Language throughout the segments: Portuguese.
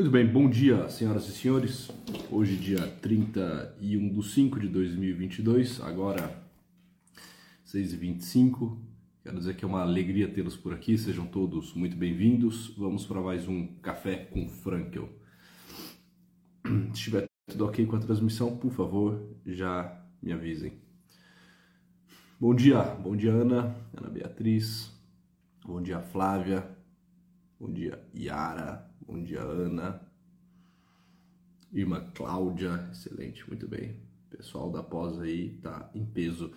Muito bem, bom dia, senhoras e senhores. Hoje, dia 31 de 5 de 2022, agora 6h25. Quero dizer que é uma alegria tê-los por aqui, sejam todos muito bem-vindos. Vamos para mais um Café com Frankel. Se estiver tudo ok com a transmissão, por favor, já me avisem. Bom dia, bom dia Ana, Ana Beatriz, bom dia Flávia, bom dia Yara, bom dia Ana, irmã Cláudia, excelente, muito bem. Pessoal da pós aí tá em peso.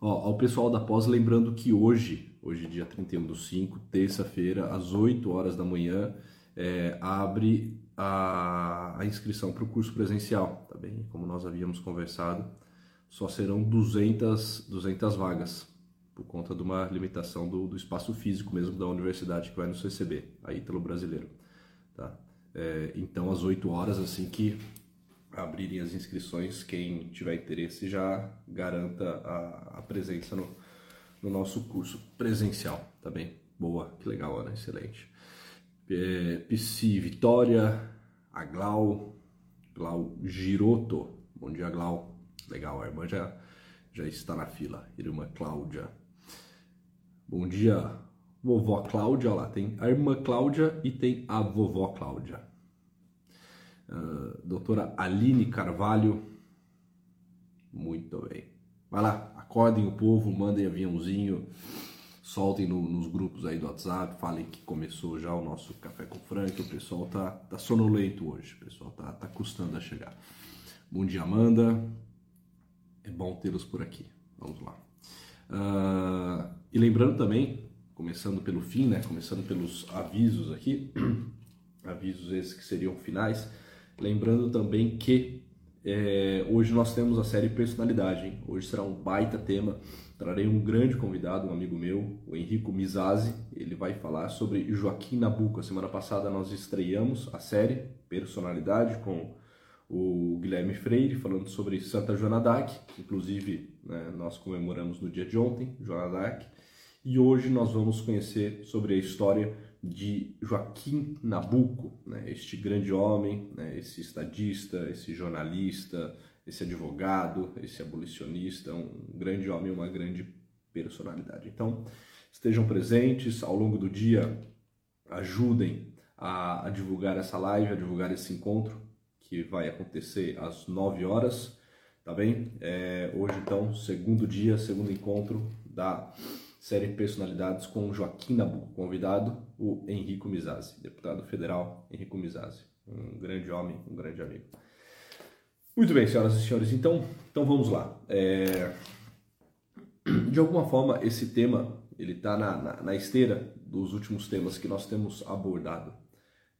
Ó, ao pessoal da pós, lembrando que hoje, hoje dia 31 do 5, terça-feira, às 8 horas da manhã, é, abre a, a inscrição para o curso presencial, tá bem? Como nós havíamos conversado, só serão 200, 200 vagas, por conta de uma limitação do, do espaço físico mesmo da universidade que vai nos receber, a Ítalo Brasileiro, tá? É, então, às 8 horas, assim que abrirem as inscrições, quem tiver interesse já garanta a, a presença no, no, nosso curso presencial, tá bem? Boa, que legal, Ana, excelente. É, Psi Vitória, a Glau, Glau Giroto, bom dia Glau, legal, a irmã já, já está na fila, irmã Cláudia. Bom dia, vovó Cláudia, lá tem a irmã Cláudia e tem a vovó Cláudia. Uh, doutora Aline Carvalho, muito bem. Vai lá, acordem o povo, mandem aviãozinho, soltem no, nos grupos aí do WhatsApp, falem que começou já o nosso Café com Frank, o pessoal tá, tá sonolento hoje, o pessoal tá, tá custando a chegar. Bom dia, Amanda, é bom tê-los por aqui, vamos lá. Uh, e lembrando também, começando pelo fim, né, começando pelos avisos aqui, avisos esses que seriam finais, Lembrando também que é, hoje nós temos a série Personalidade. Hein? Hoje será um baita tema. Trarei um grande convidado, um amigo meu, o Henrico Mizazzi. Ele vai falar sobre Joaquim Nabuco. A semana passada nós estreamos a série Personalidade com o Guilherme Freire falando sobre Santa Joana d'Arc. Inclusive, né, nós comemoramos no dia de ontem, Joana d'Arc. E hoje nós vamos conhecer sobre a história de Joaquim Nabuco, né, este grande homem, né, esse estadista, esse jornalista, esse advogado, esse abolicionista, um grande homem, uma grande personalidade. Então, estejam presentes ao longo do dia, ajudem a, a divulgar essa live, a divulgar esse encontro que vai acontecer às 9 horas, tá bem? É, hoje, então, segundo dia, segundo encontro da série Personalidades com Joaquim Nabuco, convidado o Henrico Mizazzi, deputado federal Henrico Mizazzi, um grande homem, um grande amigo. Muito bem, senhoras e senhores, então, então vamos lá. É... De alguma forma, esse tema ele está na, na, na, esteira dos últimos temas que nós temos abordado.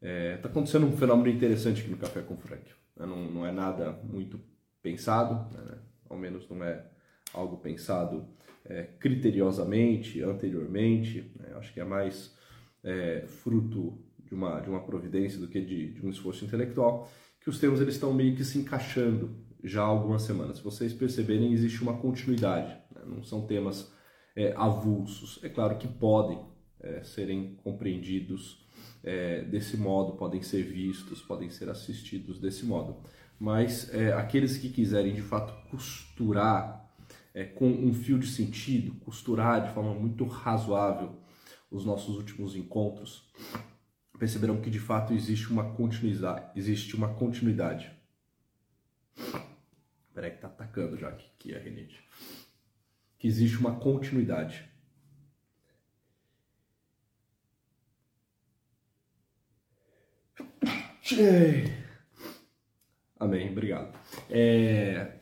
Está é, tá acontecendo um fenômeno interessante aqui no Café com Frank. Né? Não, não é nada muito pensado, né? ao menos não é algo pensado é, criteriosamente, anteriormente, né? acho que é mais é, fruto de uma, de uma providência do que de, de, um esforço intelectual, que os temas eles estão meio que se encaixando já há algumas semanas. Se vocês perceberem, existe uma continuidade, né? não são temas é, avulsos. É claro que podem é, serem compreendidos é, desse modo, podem ser vistos, podem ser assistidos desse modo. Mas é, aqueles que quiserem de fato costurar é, com um fio de sentido, costurar de forma muito razoável os nossos últimos encontros, perceberão que de fato existe uma continuidade. Existe uma continuidade. Peraí que tá atacando já aqui, aqui a renite. Que existe uma continuidade. Amém, obrigado. É,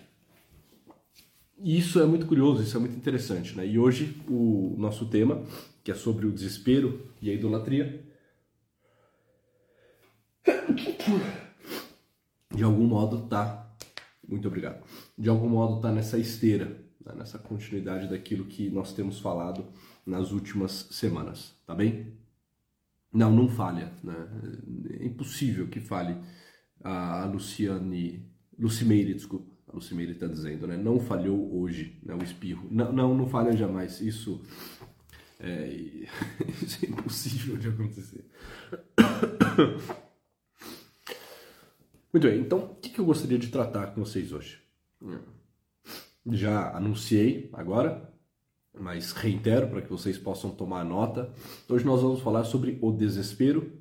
isso é muito curioso, isso é muito interessante, né? E hoje o nosso tema, que é sobre o desespero e a idolatria, de algum modo tá, muito obrigado, de algum modo tá nessa esteira, né? nessa continuidade daquilo que nós temos falado nas últimas semanas, tá bem? Não, não falha, né? É impossível que fale a Luciane, Lucimeire, desculpa a Lucimeire está dizendo, né? Não falhou hoje, né? O espirro. Não, não, não falha jamais. Isso é, isso é impossível de acontecer. Muito bem, então o que eu gostaria de tratar com vocês hoje? Já anunciei agora, mas reitero para que vocês possam tomar nota. Hoje nós vamos falar sobre o desespero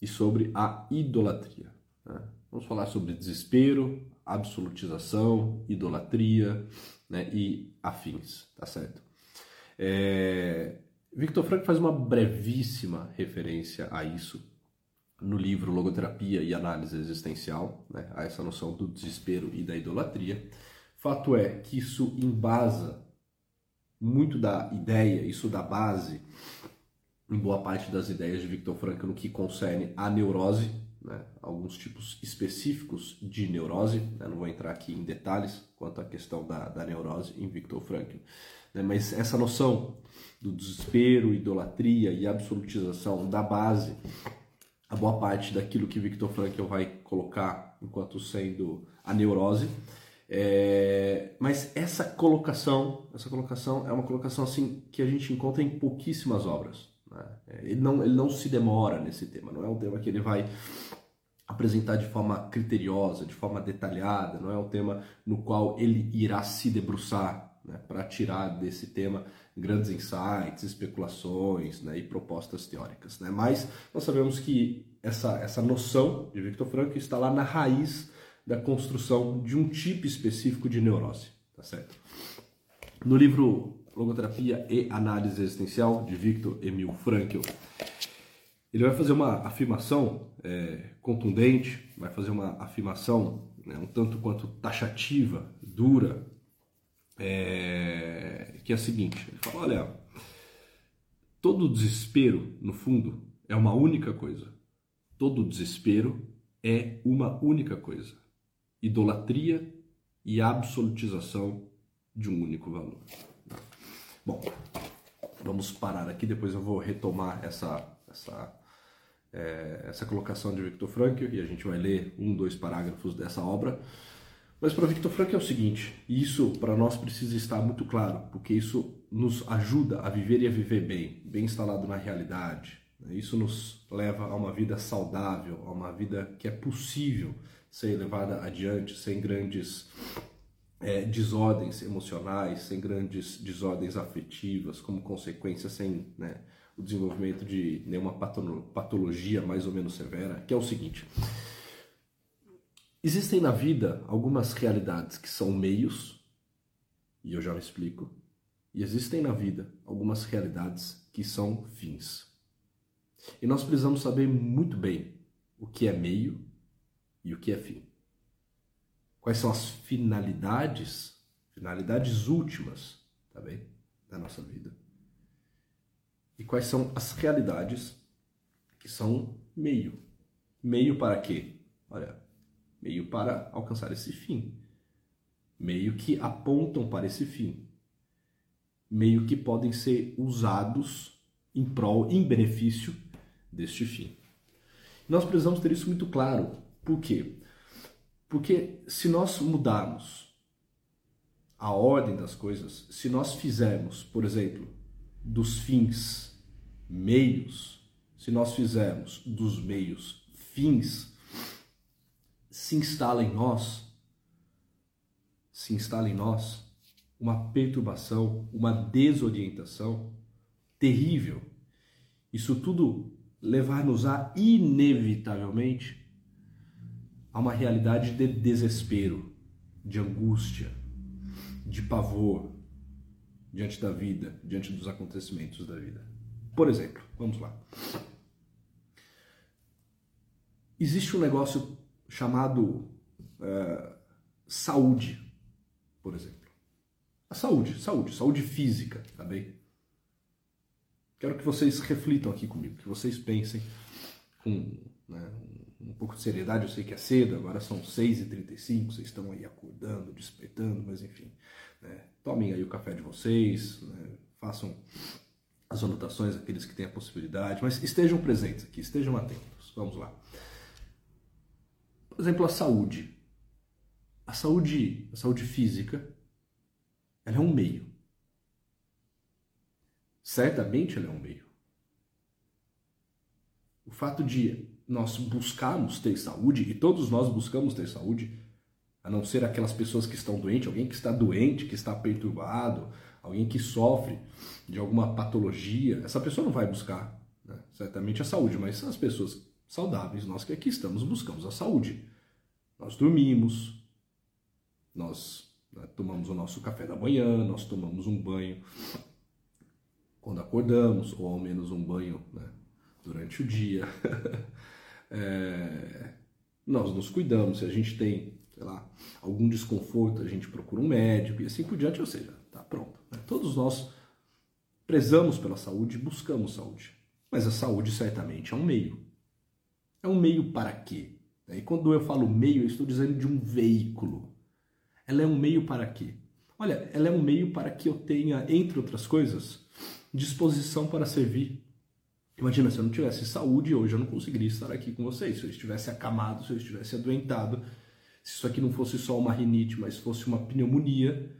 e sobre a idolatria. Né? Vamos falar sobre desespero, absolutização, idolatria né, e afins, tá certo? É... Victor Frank faz uma brevíssima referência a isso no livro Logoterapia e Análise Existencial, né, a essa noção do desespero e da idolatria. Fato é que isso embasa muito da ideia, isso da base, em boa parte das ideias de Victor Frankl no que concerne a neurose, né, alguns tipos específicos de neurose, né, não vou entrar aqui em detalhes quanto à questão da, da neurose em Victor Frankl, né, mas essa noção do desespero, idolatria e absolutização da base a boa parte daquilo que Victor Frankl vai colocar enquanto sendo a neurose. É, mas essa colocação, essa colocação é uma colocação assim que a gente encontra em pouquíssimas obras. Né? É, ele, não, ele não se demora nesse tema, não é um tema que ele vai apresentar de forma criteriosa, de forma detalhada, não é um tema no qual ele irá se debruçar né, para tirar desse tema grandes insights, especulações né, e propostas teóricas. Né? Mas nós sabemos que essa, essa noção de Victor Frankl está lá na raiz da construção de um tipo específico de neurose. Tá certo? No livro Logoterapia e Análise Existencial, de Victor Emil Frankl, ele vai fazer uma afirmação é, contundente, vai fazer uma afirmação né, um tanto quanto taxativa, dura, é, que é a seguinte: ele fala, olha, todo desespero, no fundo, é uma única coisa. Todo desespero é uma única coisa: idolatria e absolutização de um único valor. Bom, vamos parar aqui, depois eu vou retomar essa, essa, é, essa colocação de Victor Frankl e a gente vai ler um, dois parágrafos dessa obra. Mas para Victor Frankl é o seguinte, isso para nós precisa estar muito claro, porque isso nos ajuda a viver e a viver bem, bem instalado na realidade. Isso nos leva a uma vida saudável, a uma vida que é possível ser levada adiante sem grandes é, desordens emocionais, sem grandes desordens afetivas, como consequência, sem né, o desenvolvimento de nenhuma patologia mais ou menos severa, que é o seguinte. Existem na vida algumas realidades que são meios, e eu já me explico, e existem na vida algumas realidades que são fins. E nós precisamos saber muito bem o que é meio e o que é fim. Quais são as finalidades, finalidades últimas, tá bem? Da nossa vida. E quais são as realidades que são meio. Meio para quê? Olha, meio para alcançar esse fim, meio que apontam para esse fim, meio que podem ser usados em prol, em benefício deste fim. Nós precisamos ter isso muito claro. Por quê? Porque se nós mudarmos a ordem das coisas, se nós fizermos, por exemplo, dos fins meios, se nós fizermos dos meios fins, se instala em nós, se instala em nós uma perturbação, uma desorientação terrível. Isso tudo levar-nos a inevitavelmente a uma realidade de desespero, de angústia, de pavor diante da vida, diante dos acontecimentos da vida. Por exemplo, vamos lá. Existe um negócio chamado é, saúde, por exemplo. A saúde, saúde, saúde física, tá bem? Quero que vocês reflitam aqui comigo, que vocês pensem com né, pouco de seriedade. Eu sei que é cedo, agora são 6h35, vocês estão aí acordando, despertando, mas enfim. Né, tomem aí o café de vocês, né, façam as anotações, aqueles que têm a possibilidade, mas estejam presentes aqui, estejam atentos. Vamos lá. Por exemplo, a saúde. A saúde, a saúde física, ela é um meio. Certamente ela é um meio. O fato de nós buscarmos ter saúde, e todos nós buscamos ter saúde, a não ser aquelas pessoas que estão doentes, alguém que está doente, que está perturbado, alguém que sofre de alguma patologia, essa pessoa não vai buscar né, certamente a saúde, mas as pessoas saudáveis, nós que aqui estamos, buscamos a saúde. Nós dormimos, nós né, tomamos o nosso café da manhã, nós tomamos um banho quando acordamos, ou ao menos um banho né, durante o dia. é, nós nos cuidamos, se a gente tem, sei lá, algum desconforto, a gente procura um médico e assim por diante, ou seja, tá pronto. Né? Todos nós prezamos pela saúde, buscamos saúde. Mas a saúde certamente é um meio. É um meio para quê? E quando eu falo meio, eu estou dizendo de um veículo. Ela é um meio para quê? Olha, ela é um meio para que eu tenha, entre outras coisas, disposição para servir. Imagina se eu não tivesse saúde hoje, eu não conseguiria estar aqui com vocês. Se eu estivesse acamado, se eu estivesse adoentado, se isso aqui não fosse só uma rinite, mas fosse uma pneumonia,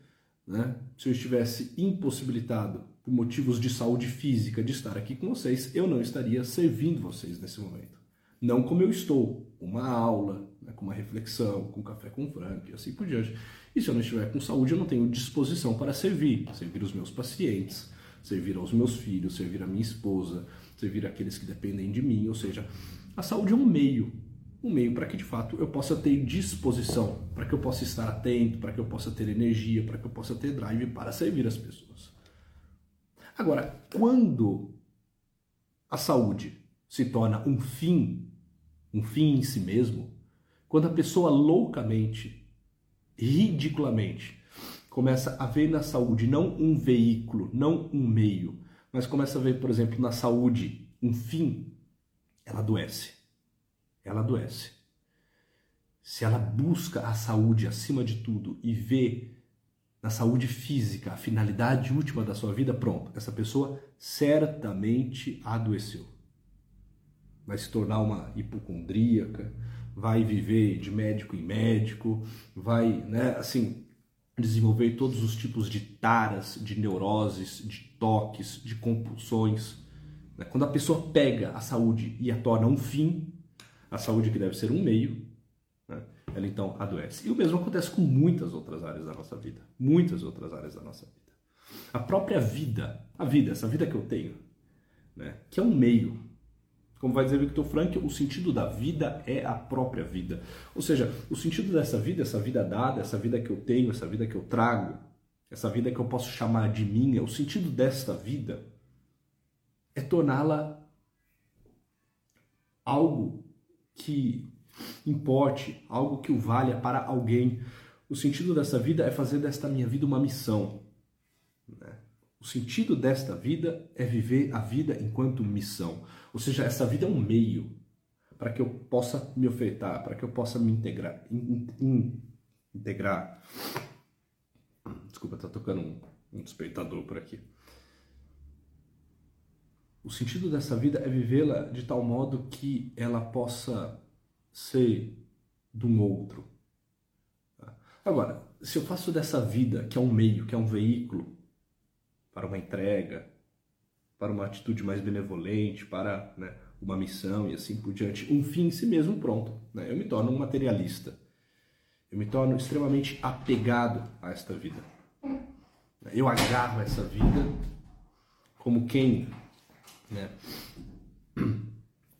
né? se eu estivesse impossibilitado por motivos de saúde física de estar aqui com vocês, eu não estaria servindo vocês nesse momento. Não como eu estou, uma aula, né? com uma reflexão, com café com frango e assim por diante. E se eu não estiver com saúde, eu não tenho disposição para servir, servir os meus pacientes, servir aos meus filhos, servir a minha esposa, servir aqueles que dependem de mim. Ou seja, a saúde é um meio, um meio para que de fato eu possa ter disposição, para que eu possa estar atento, para que eu possa ter energia, para que eu possa ter drive para servir as pessoas. Agora, quando a saúde se torna um fim, um fim em si mesmo, quando a pessoa loucamente, ridiculamente, começa a ver na saúde não um veículo, não um meio, mas começa a ver, por exemplo, na saúde um fim, ela adoece. Ela adoece. Se ela busca a saúde acima de tudo e vê na saúde física a finalidade última da sua vida, pronto, essa pessoa certamente adoeceu. Vai se tornar uma hipocondríaca, vai viver de médico em médico, vai, né, assim, desenvolver todos os tipos de taras, de neuroses, de toques, de compulsões. Né? Quando a pessoa pega a saúde e a torna um fim, a saúde que deve ser um meio, né? ela então adoece. E o mesmo acontece com muitas outras áreas da nossa vida. Muitas outras áreas da nossa vida. A própria vida, a vida, essa vida que eu tenho, né? que é um meio, como vai dizer Victor Frank, o sentido da vida é a própria vida. Ou seja, o sentido dessa vida, essa vida dada, essa vida que eu tenho, essa vida que eu trago, essa vida que eu posso chamar de minha, o sentido desta vida é torná-la algo que importe, algo que o valha para alguém. O sentido dessa vida é fazer desta minha vida uma missão. Né? O sentido desta vida é viver a vida enquanto missão. Ou seja, essa vida é um meio para que eu possa me ofertar, para que eu possa me integrar. In, in, integrar. Desculpa, tá tocando um, um despertador por aqui. O sentido dessa vida é vivê-la de tal modo que ela possa ser de um outro. Agora, se eu faço dessa vida, que é um meio, que é um veículo, para uma entrega, para uma atitude mais benevolente, para né, uma missão e assim por diante, um fim em si mesmo pronto. Né? Eu me torno um materialista. Eu me torno extremamente apegado a esta vida. Eu agarro essa vida como quem, né?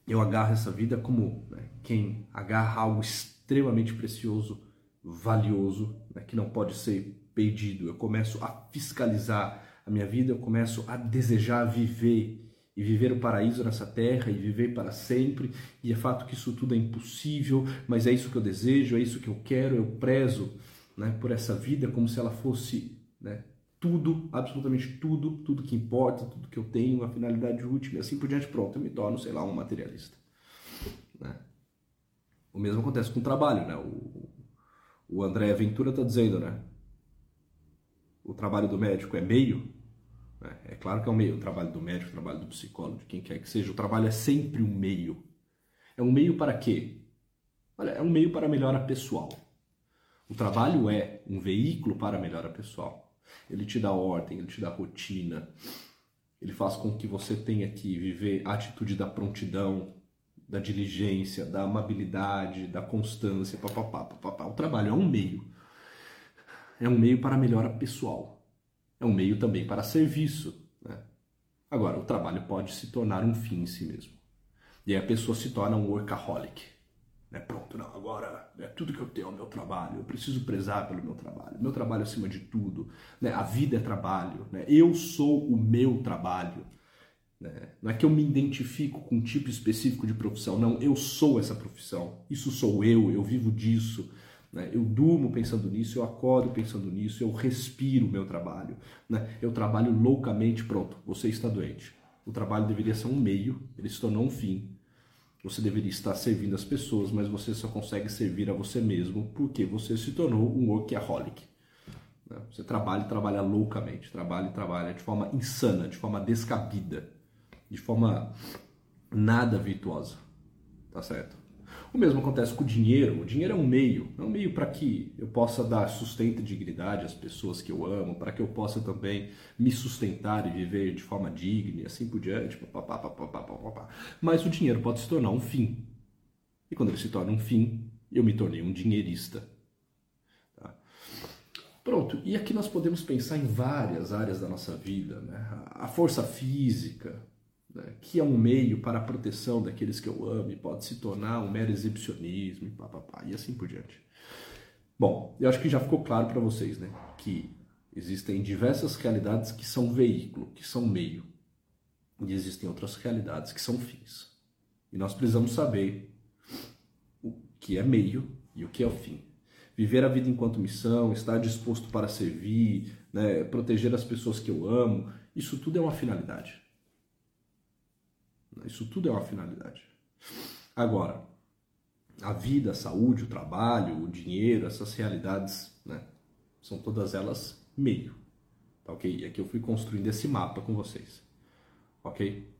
Eu agarro essa vida como né, quem agarra algo extremamente precioso, valioso, né, que não pode ser perdido. Eu começo a fiscalizar a minha vida, eu começo a desejar viver e viver o paraíso nessa terra e viver para sempre. E é fato que isso tudo é impossível, mas é isso que eu desejo, é isso que eu quero, eu prezo né, por essa vida como se ela fosse né, tudo, absolutamente tudo, tudo que importa, tudo que eu tenho, a finalidade última e assim por diante. Pronto, eu me torno, sei lá, um materialista. Né? O mesmo acontece com o trabalho, né? O, o André Ventura está dizendo, né? O trabalho do médico é meio? É claro que é um meio, o trabalho do médico, o trabalho do psicólogo, de quem quer que seja, o trabalho é sempre um meio. É um meio para quê? Olha, é um meio para melhora pessoal. O trabalho é um veículo para melhora pessoal. Ele te dá ordem, ele te dá rotina, ele faz com que você tenha que viver a atitude da prontidão, da diligência, da amabilidade, da constância, papapá, papapá. O trabalho é um meio. É um meio para melhora pessoal. É um meio também para serviço. Né? Agora, o trabalho pode se tornar um fim em si mesmo. E aí a pessoa se torna um workaholic. Né? Pronto, não, agora é tudo que eu tenho é o meu trabalho, eu preciso prezar pelo meu trabalho, meu trabalho acima de tudo, né? a vida é trabalho, né? eu sou o meu trabalho. Né? Não é que eu me identifico com um tipo específico de profissão, não, eu sou essa profissão, isso sou eu, eu vivo disso. Né? Eu durmo pensando nisso, eu acordo pensando nisso, eu respiro o meu trabalho. Né? Eu trabalho loucamente, pronto, você está doente. O trabalho deveria ser um meio, ele se tornou um fim. Você deveria estar servindo as pessoas, mas você só consegue servir a você mesmo porque você se tornou um workaholic. Né? Você trabalha e trabalha loucamente, trabalha e trabalha de forma insana, de forma descabida de forma nada virtuosa. Tá certo? O mesmo acontece com o dinheiro. O dinheiro é um meio, é um meio para que eu possa dar sustento e dignidade às pessoas que eu amo, para que eu possa também me sustentar e viver de forma digna e assim por diante. Papá, papá, papá, Mas o dinheiro pode se tornar um fim. E quando ele se torna um fim, eu me tornei um dinheirista. Tá? Pronto, e aqui nós podemos pensar em várias áreas da nossa vida, né? A força física, né, que é um meio para a proteção daqueles que eu amo e pode se tornar um mero exibicionismo e papapá, e assim por diante. Bom, eu acho que já ficou claro para vocês né, que existem diversas realidades que são veículo, que são meio, e existem outras realidades que são fins. E nós precisamos saber o que é meio e o que é o fim. Viver a vida enquanto missão, estar disposto para servir, né, proteger as pessoas que eu amo, isso tudo é uma finalidade. Isso tudo é uma finalidade. Agora, a vida, a saúde, o trabalho, o dinheiro, essas realidades, né, são todas elas meio. Tá ok? E aqui eu fui construindo esse mapa com vocês. Ok?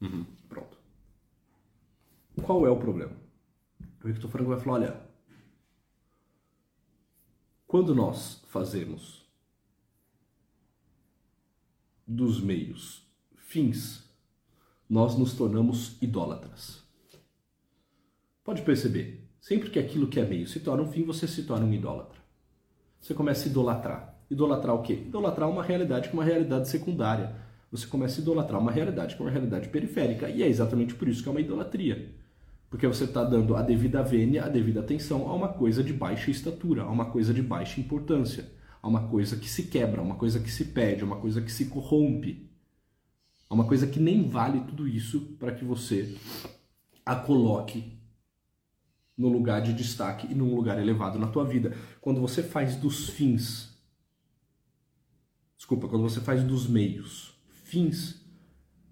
Uhum, pronto. Qual é o problema? O Victor Franco vai falar: olha, quando nós fazemos dos meios fins, nós nos tornamos idólatras. Pode perceber, sempre que aquilo que é meio se torna um fim, você se torna um idólatra. Você começa a idolatrar. Idolatrar o quê? Idolatrar uma realidade que é uma realidade secundária. Você começa a idolatrar uma realidade que é uma realidade periférica. E é exatamente por isso que é uma idolatria. Porque você está dando a devida vênia, a devida atenção a uma coisa de baixa estatura, a uma coisa de baixa importância, a uma coisa que se quebra, a uma coisa que se pede, a uma coisa que se corrompe. É uma coisa que nem vale tudo isso para que você a coloque no lugar de destaque e num lugar elevado na tua vida. Quando você faz dos fins, desculpa, quando você faz dos meios fins,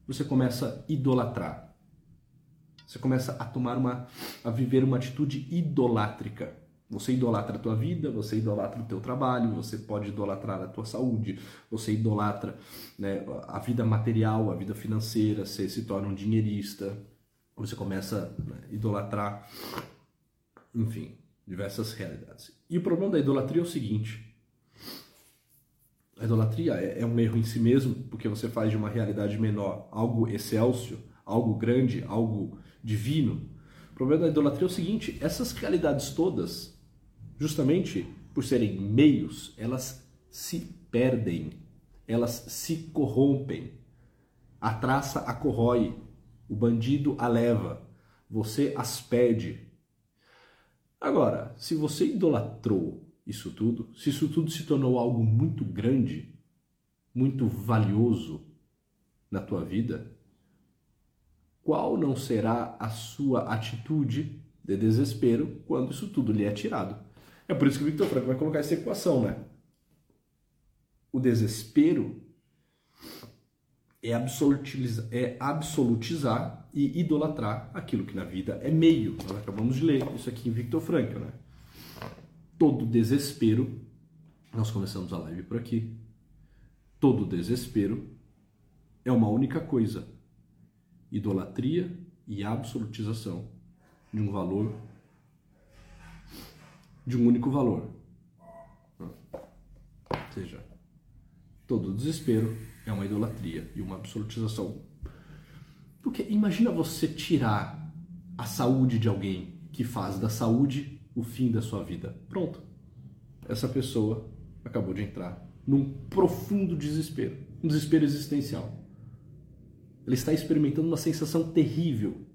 você começa a idolatrar. Você começa a tomar uma a viver uma atitude idolátrica. Você idolatra a tua vida, você idolatra o teu trabalho, você pode idolatrar a tua saúde, você idolatra né, a vida material, a vida financeira, você se torna um dinheirista, você começa a né, idolatrar, enfim, diversas realidades. E o problema da idolatria é o seguinte: a idolatria é, é um erro em si mesmo, porque você faz de uma realidade menor algo excelso, algo grande, algo divino. O problema da idolatria é o seguinte: essas realidades todas justamente por serem meios, elas se perdem, elas se corrompem. A traça a corrói, o bandido a leva, você as perde. Agora, se você idolatrou isso tudo, se isso tudo se tornou algo muito grande, muito valioso na tua vida, qual não será a sua atitude de desespero quando isso tudo lhe é tirado? É por isso que o Victor Franco vai colocar essa equação, né? O desespero é é absolutizar e idolatrar aquilo que na vida é meio. Nós acabamos de ler isso aqui em Victor Frankl, né? Todo desespero, nós começamos a live por aqui. Todo desespero é uma única coisa: idolatria e absolutização de um valor de um único valor. Ou seja, todo desespero é uma idolatria e uma absolutização Porque imagina você tirar a saúde de alguém que faz da saúde o fim da sua vida. Pronto. Essa pessoa acabou de entrar num profundo desespero, um desespero existencial. Ele está experimentando uma sensação terrível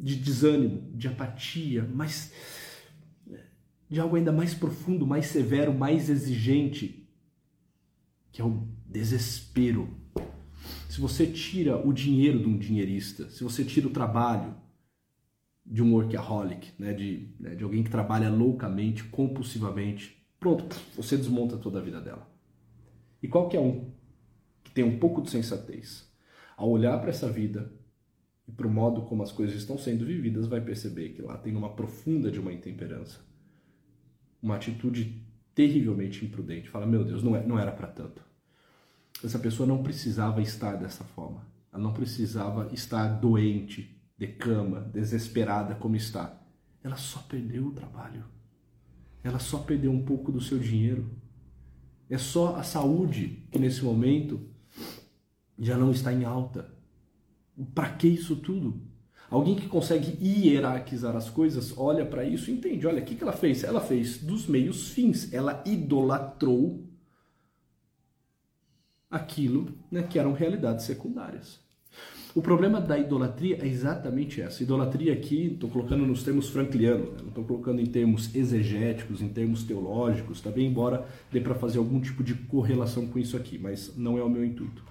de desânimo, de apatia, mas de algo ainda mais profundo, mais severo, mais exigente, que é o desespero. Se você tira o dinheiro de um dinheirista, se você tira o trabalho de um workaholic, né, de, né, de alguém que trabalha loucamente, compulsivamente, pronto, você desmonta toda a vida dela. E qualquer um que tem um pouco de sensatez, ao olhar para essa vida e para o modo como as coisas estão sendo vividas, vai perceber que lá tem uma profunda de uma intemperança uma atitude terrivelmente imprudente. Fala, meu Deus, não, é, não era para tanto. Essa pessoa não precisava estar dessa forma. Ela não precisava estar doente, de cama, desesperada como está. Ela só perdeu o trabalho. Ela só perdeu um pouco do seu dinheiro. É só a saúde que nesse momento já não está em alta. Para que isso tudo? Alguém que consegue hierarquizar as coisas olha para isso e entende. Olha, o que, que ela fez? Ela fez dos meios fins. Ela idolatrou aquilo né, que eram realidades secundárias. O problema da idolatria é exatamente essa. Idolatria aqui, estou colocando nos termos franklianos, né? não estou colocando em termos exegéticos, em termos teológicos, tá embora dê para fazer algum tipo de correlação com isso aqui, mas não é o meu intuito.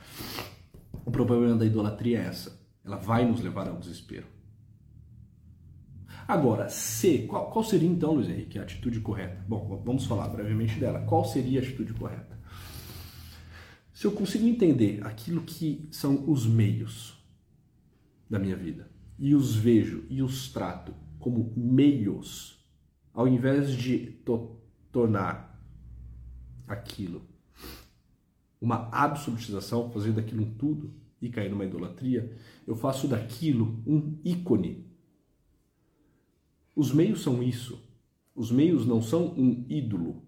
O problema da idolatria é essa. Ela vai nos levar ao desespero. Agora, se, qual, qual seria então, Luiz Henrique, a atitude correta? Bom, vamos falar brevemente dela. Qual seria a atitude correta? Se eu consigo entender aquilo que são os meios da minha vida e os vejo e os trato como meios, ao invés de to tornar aquilo uma absolutização, fazer daquilo um tudo, e cair numa idolatria, eu faço daquilo um ícone. Os meios são isso. Os meios não são um ídolo.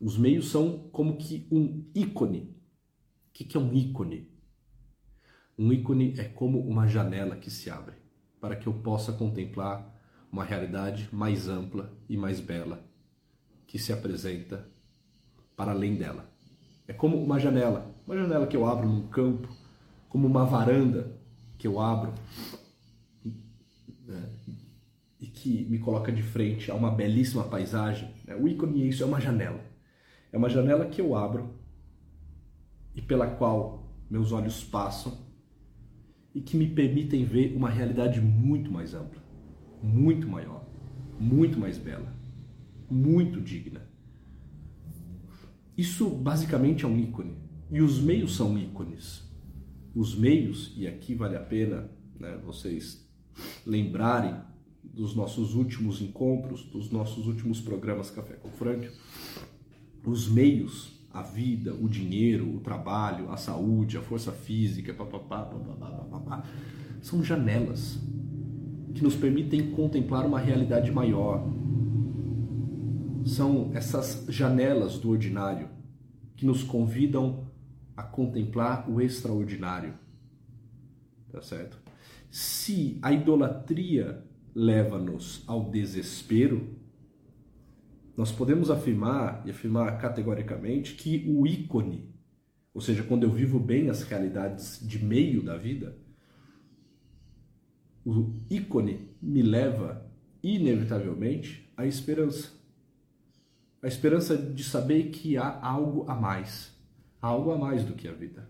Os meios são como que um ícone. O que é um ícone? Um ícone é como uma janela que se abre para que eu possa contemplar uma realidade mais ampla e mais bela que se apresenta para além dela. É como uma janela, uma janela que eu abro num campo, como uma varanda que eu abro né, e que me coloca de frente a uma belíssima paisagem. Né? O ícone é isso, é uma janela. É uma janela que eu abro e pela qual meus olhos passam e que me permitem ver uma realidade muito mais ampla, muito maior, muito mais bela, muito digna. Isso basicamente é um ícone. E os meios são ícones. Os meios, e aqui vale a pena né, vocês lembrarem dos nossos últimos encontros, dos nossos últimos programas Café com Frank, os meios, a vida, o dinheiro, o trabalho, a saúde, a força física, papapá, papapá, papapá, são janelas que nos permitem contemplar uma realidade maior, são essas janelas do ordinário que nos convidam a contemplar o extraordinário. Tá certo? Se a idolatria leva-nos ao desespero, nós podemos afirmar e afirmar categoricamente que o ícone, ou seja, quando eu vivo bem as realidades de meio da vida, o ícone me leva inevitavelmente à esperança. A esperança de saber que há algo a mais. Algo a mais do que a vida.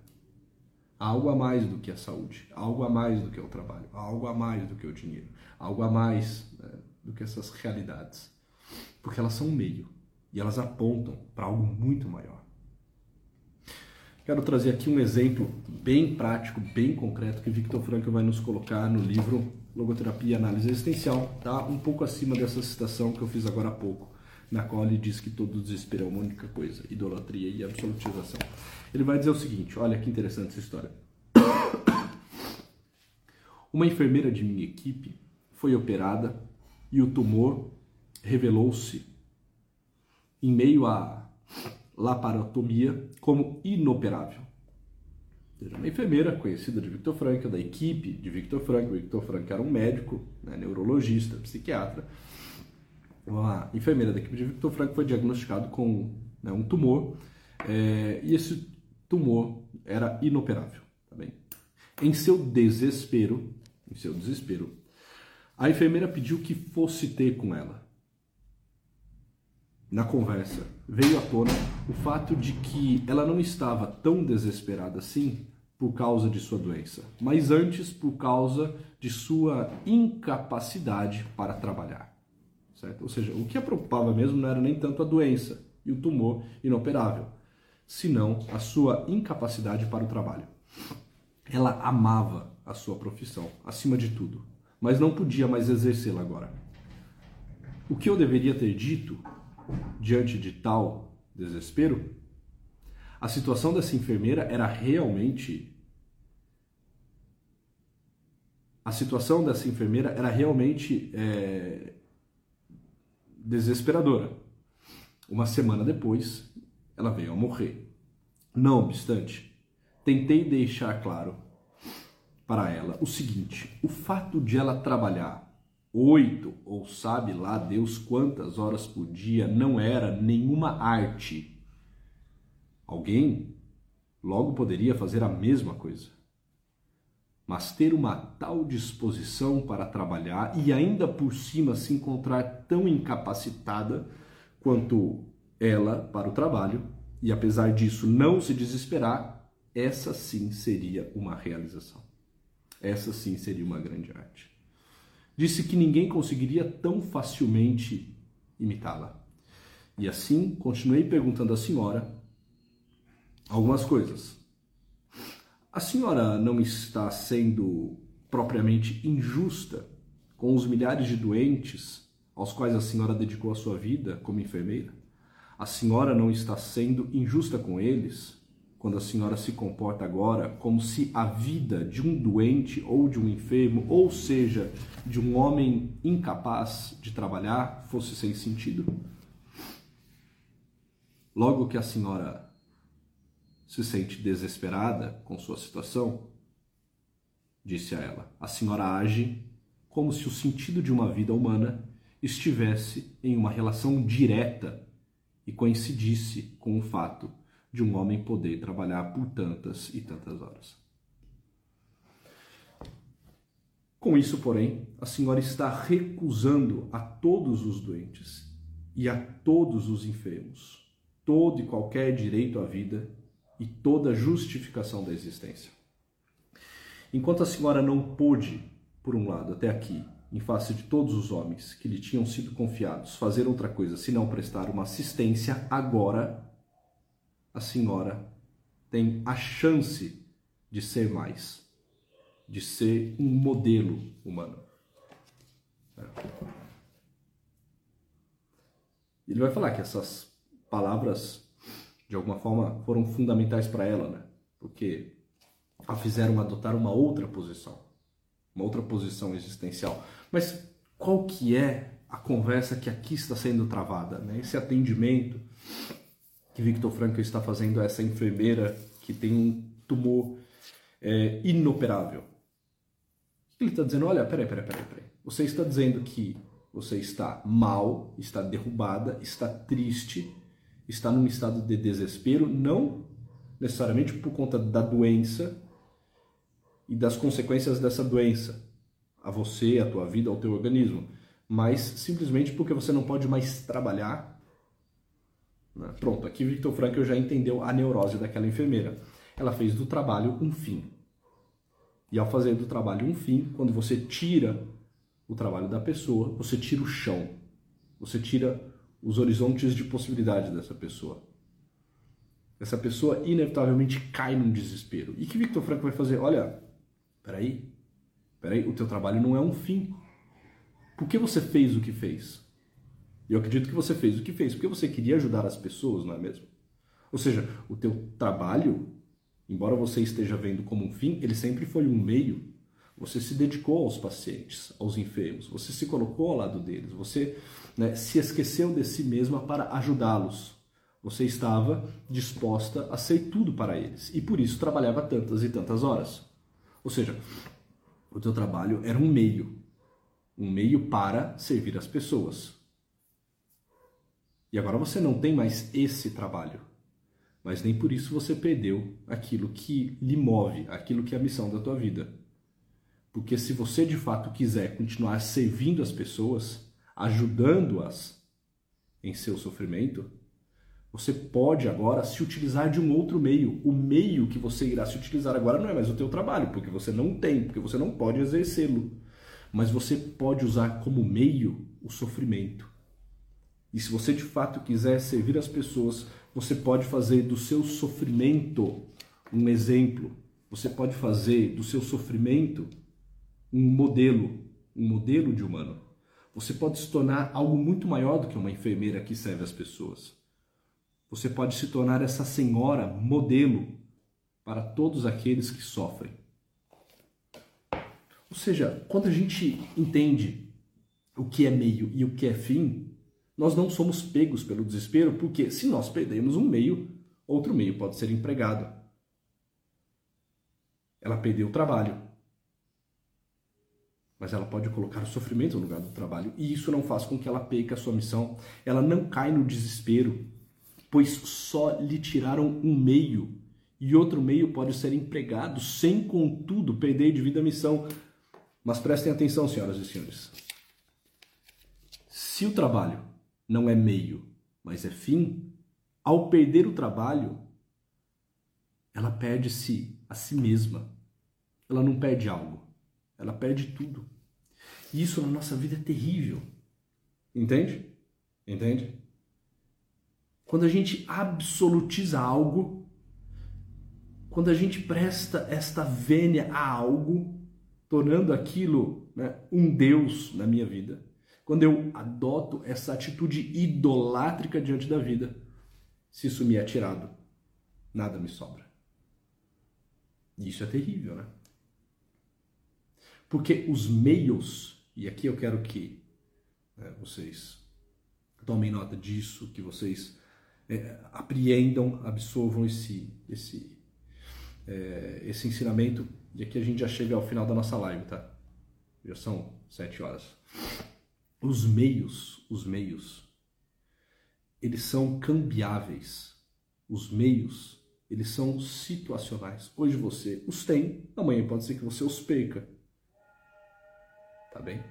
Algo a mais do que a saúde. Algo a mais do que o trabalho. Algo a mais do que o dinheiro. Algo a mais né, do que essas realidades. Porque elas são um meio. E elas apontam para algo muito maior. Quero trazer aqui um exemplo bem prático, bem concreto, que Victor Frankl vai nos colocar no livro Logoterapia e Análise Existencial, tá? um pouco acima dessa citação que eu fiz agora há pouco na qual ele diz que todo desespero é uma única coisa, idolatria e absolutização. Ele vai dizer o seguinte: olha que interessante essa história. Uma enfermeira de minha equipe foi operada e o tumor revelou-se em meio à laparotomia como inoperável. uma enfermeira conhecida de Victor Frankl, da equipe de Victor Frankl. Victor Frankl era um médico, né, neurologista, psiquiatra. Uma enfermeira da equipe de Victor Frankl foi diagnosticado com né, um tumor é, e esse tumor era inoperável. Tá bem? Em seu desespero, em seu desespero, a enfermeira pediu que fosse ter com ela. Na conversa, veio à tona o fato de que ela não estava tão desesperada assim por causa de sua doença, mas antes por causa de sua incapacidade para trabalhar. Certo? Ou seja, o que a preocupava mesmo não era nem tanto a doença e o tumor inoperável, senão a sua incapacidade para o trabalho. Ela amava a sua profissão, acima de tudo, mas não podia mais exercê-la agora. O que eu deveria ter dito diante de tal desespero? A situação dessa enfermeira era realmente a situação dessa enfermeira era realmente é, desesperadora. Uma semana depois, ela veio a morrer. Não obstante, tentei deixar claro para ela o seguinte: o fato de ela trabalhar oito ou sabe lá Deus quantas horas por dia não era nenhuma arte. Alguém logo poderia fazer a mesma coisa mas ter uma tal disposição para trabalhar e ainda por cima se encontrar tão incapacitada quanto ela para o trabalho, e apesar disso não se desesperar, essa sim seria uma realização. Essa sim seria uma grande arte. Disse que ninguém conseguiria tão facilmente imitá-la. E assim continuei perguntando à senhora algumas coisas a senhora não está sendo propriamente injusta com os milhares de doentes aos quais a senhora dedicou a sua vida como enfermeira? A senhora não está sendo injusta com eles quando a senhora se comporta agora como se a vida de um doente ou de um enfermo, ou seja, de um homem incapaz de trabalhar, fosse sem sentido? Logo que a senhora se sente desesperada com sua situação? Disse a ela: A senhora age como se o sentido de uma vida humana estivesse em uma relação direta e coincidisse com o fato de um homem poder trabalhar por tantas e tantas horas. Com isso, porém, a senhora está recusando a todos os doentes e a todos os enfermos todo e qualquer direito à vida e toda justificação da existência. Enquanto a senhora não pôde, por um lado, até aqui, em face de todos os homens que lhe tinham sido confiados, fazer outra coisa senão prestar uma assistência, agora a senhora tem a chance de ser mais, de ser um modelo humano. Ele vai falar que essas palavras de alguma forma foram fundamentais para ela, né? Porque a fizeram adotar uma outra posição, uma outra posição existencial. Mas qual que é a conversa que aqui está sendo travada, né? Esse atendimento que Victor Frankl está fazendo a essa enfermeira que tem um tumor é, inoperável. Ele está dizendo, olha, peraí, peraí, peraí, peraí. Você está dizendo que você está mal, está derrubada, está triste, está num estado de desespero, não necessariamente por conta da doença e das consequências dessa doença a você, a tua vida, ao teu organismo, mas simplesmente porque você não pode mais trabalhar. Né? Pronto, aqui Victor Frankl já entendeu a neurose daquela enfermeira. Ela fez do trabalho um fim. E ao fazer do trabalho um fim, quando você tira o trabalho da pessoa, você tira o chão. Você tira os horizontes de possibilidade dessa pessoa. Essa pessoa inevitavelmente cai num desespero. E que Victor Franco vai fazer? Olha, peraí, peraí, o teu trabalho não é um fim. Por que você fez o que fez? Eu acredito que você fez o que fez porque você queria ajudar as pessoas, não é mesmo? Ou seja, o teu trabalho, embora você esteja vendo como um fim, ele sempre foi um meio você se dedicou aos pacientes, aos enfermos, você se colocou ao lado deles, você né, se esqueceu de si mesma para ajudá-los, Você estava disposta a ser tudo para eles e por isso trabalhava tantas e tantas horas. Ou seja, o teu trabalho era um meio, um meio para servir as pessoas. E agora você não tem mais esse trabalho, mas nem por isso você perdeu aquilo que lhe move, aquilo que é a missão da tua vida. Porque se você de fato quiser continuar servindo as pessoas, ajudando-as em seu sofrimento, você pode agora se utilizar de um outro meio. O meio que você irá se utilizar agora não é mais o teu trabalho, porque você não tem, porque você não pode exercê-lo. Mas você pode usar como meio o sofrimento. E se você de fato quiser servir as pessoas, você pode fazer do seu sofrimento um exemplo. Você pode fazer do seu sofrimento um modelo, um modelo de humano. Você pode se tornar algo muito maior do que uma enfermeira que serve as pessoas. Você pode se tornar essa senhora modelo para todos aqueles que sofrem. Ou seja, quando a gente entende o que é meio e o que é fim, nós não somos pegos pelo desespero, porque se nós perdemos um meio, outro meio pode ser empregado. Ela perdeu o trabalho, mas ela pode colocar o sofrimento no lugar do trabalho, e isso não faz com que ela perca a sua missão. Ela não cai no desespero, pois só lhe tiraram um meio e outro meio pode ser empregado sem, contudo, perder de vida a missão. Mas prestem atenção, senhoras e senhores. Se o trabalho não é meio, mas é fim, ao perder o trabalho, ela perde-se a si mesma. Ela não perde algo, ela perde tudo. E isso na nossa vida é terrível. Entende? Entende? quando a gente absolutiza algo, quando a gente presta esta vênia a algo, tornando aquilo né, um Deus na minha vida, quando eu adoto essa atitude idolátrica diante da vida, se isso me é tirado, nada me sobra. Isso é terrível, né? Porque os meios, e aqui eu quero que né, vocês tomem nota disso, que vocês é, apreendam, absorvam esse, esse, é, esse ensinamento. E aqui a gente já chega ao final da nossa live, tá? Já são sete horas. Os meios, os meios, eles são cambiáveis. Os meios, eles são situacionais. Hoje você os tem, amanhã pode ser que você os perca. Tá bem?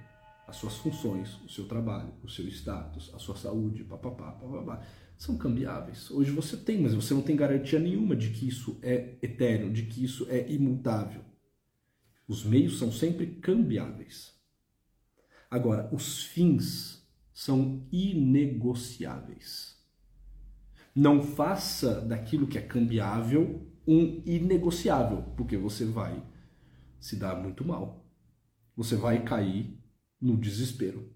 As suas funções, o seu trabalho, o seu status, a sua saúde, papapá, papapá são cambiáveis. Hoje você tem, mas você não tem garantia nenhuma de que isso é eterno, de que isso é imutável. Os meios são sempre cambiáveis. Agora, os fins são inegociáveis. Não faça daquilo que é cambiável um inegociável, porque você vai se dar muito mal. Você vai cair no desespero.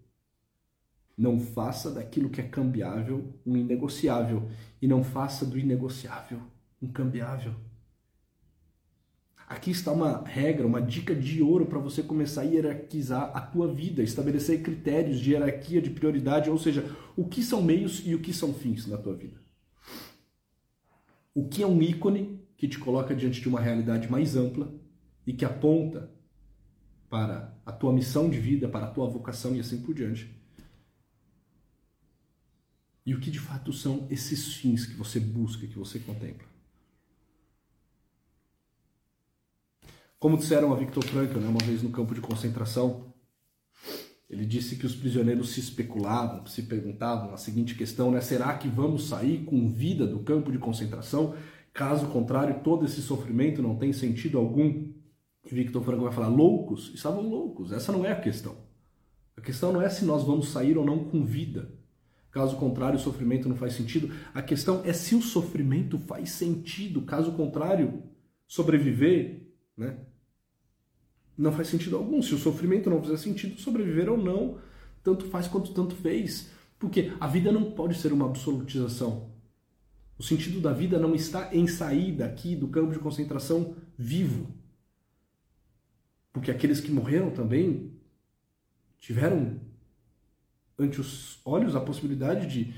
Não faça daquilo que é cambiável um inegociável e não faça do inegociável um cambiável. Aqui está uma regra, uma dica de ouro para você começar a hierarquizar a tua vida, estabelecer critérios de hierarquia, de prioridade, ou seja, o que são meios e o que são fins na tua vida. O que é um ícone que te coloca diante de uma realidade mais ampla e que aponta para a tua missão de vida, para a tua vocação e assim por diante e o que de fato são esses fins que você busca, que você contempla. Como disseram a Viktor Frankl, né, uma vez no campo de concentração, ele disse que os prisioneiros se especulavam, se perguntavam a seguinte questão, né, será que vamos sair com vida do campo de concentração? Caso contrário, todo esse sofrimento não tem sentido algum. Viktor Frankl vai falar, loucos? Estavam loucos, essa não é a questão. A questão não é se nós vamos sair ou não com vida. Caso contrário, o sofrimento não faz sentido. A questão é se o sofrimento faz sentido. Caso contrário, sobreviver, né? Não faz sentido algum. Se o sofrimento não fizer sentido, sobreviver ou não, tanto faz quanto tanto fez. Porque a vida não pode ser uma absolutização. O sentido da vida não está em sair daqui do campo de concentração vivo. Porque aqueles que morreram também tiveram ante os olhos a possibilidade de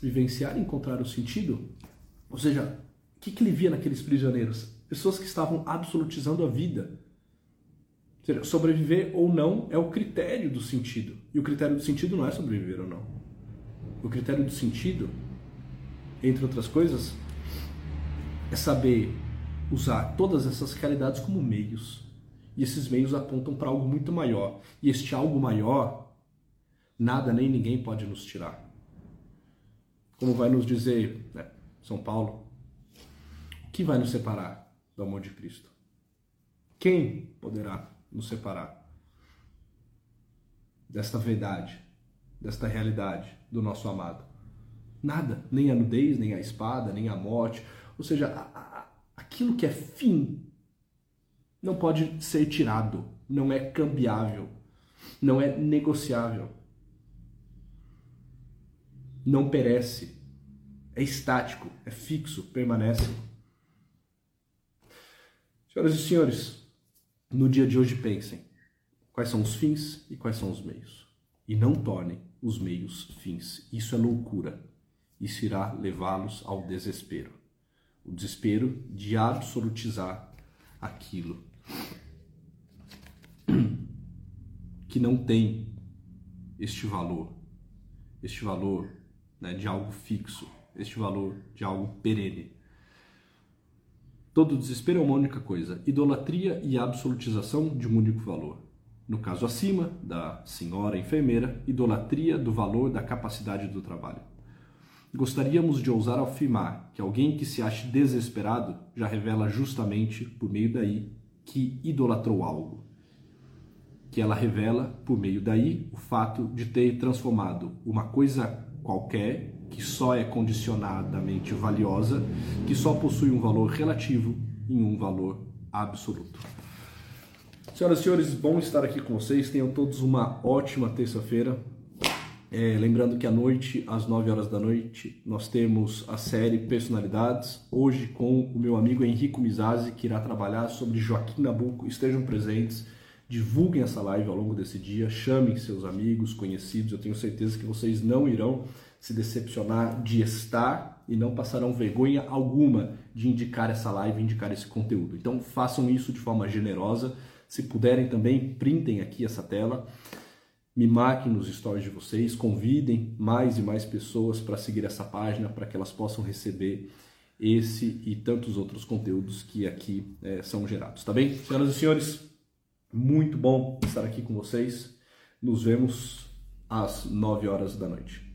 vivenciar e encontrar o sentido. Ou seja, o que, que ele via naqueles prisioneiros? Pessoas que estavam absolutizando a vida. Ou seja, sobreviver ou não é o critério do sentido. E o critério do sentido não é sobreviver ou não. O critério do sentido, entre outras coisas, é saber usar todas essas realidades como meios. E esses meios apontam para algo muito maior. E este algo maior, nada nem ninguém pode nos tirar. Como vai nos dizer né, São Paulo, o que vai nos separar do amor de Cristo? Quem poderá nos separar desta verdade, desta realidade do nosso amado? Nada, nem a nudez, nem a espada, nem a morte. Ou seja, a, a, aquilo que é fim não pode ser tirado, não é cambiável, não é negociável. Não perece, é estático, é fixo, permanece. Senhoras e senhores, no dia de hoje pensem quais são os fins e quais são os meios. E não tornem os meios fins. Isso é loucura. Isso irá levá-los ao desespero. O desespero de absolutizar aquilo que não tem este valor, este valor né, de algo fixo, este valor de algo perene. Todo desespero é uma única coisa: idolatria e absolutização de um único valor. No caso acima, da senhora enfermeira, idolatria do valor da capacidade do trabalho. Gostaríamos de ousar afirmar que alguém que se ache desesperado já revela justamente por meio daí que idolatrou algo. Que ela revela por meio daí o fato de ter transformado uma coisa qualquer que só é condicionadamente valiosa, que só possui um valor relativo em um valor absoluto. Senhoras e senhores, bom estar aqui com vocês. Tenham todos uma ótima terça-feira. É, lembrando que à noite, às 9 horas da noite, nós temos a série Personalidades, hoje com o meu amigo Henrico Mizazzi, que irá trabalhar sobre Joaquim Nabuco. Estejam presentes, divulguem essa live ao longo desse dia, chamem seus amigos, conhecidos, eu tenho certeza que vocês não irão se decepcionar de estar e não passarão vergonha alguma de indicar essa live, indicar esse conteúdo. Então façam isso de forma generosa. Se puderem também, printem aqui essa tela me marquem nos stories de vocês, convidem mais e mais pessoas para seguir essa página, para que elas possam receber esse e tantos outros conteúdos que aqui é, são gerados, tá bem? Senhoras e senhores, muito bom estar aqui com vocês. Nos vemos às 9 horas da noite.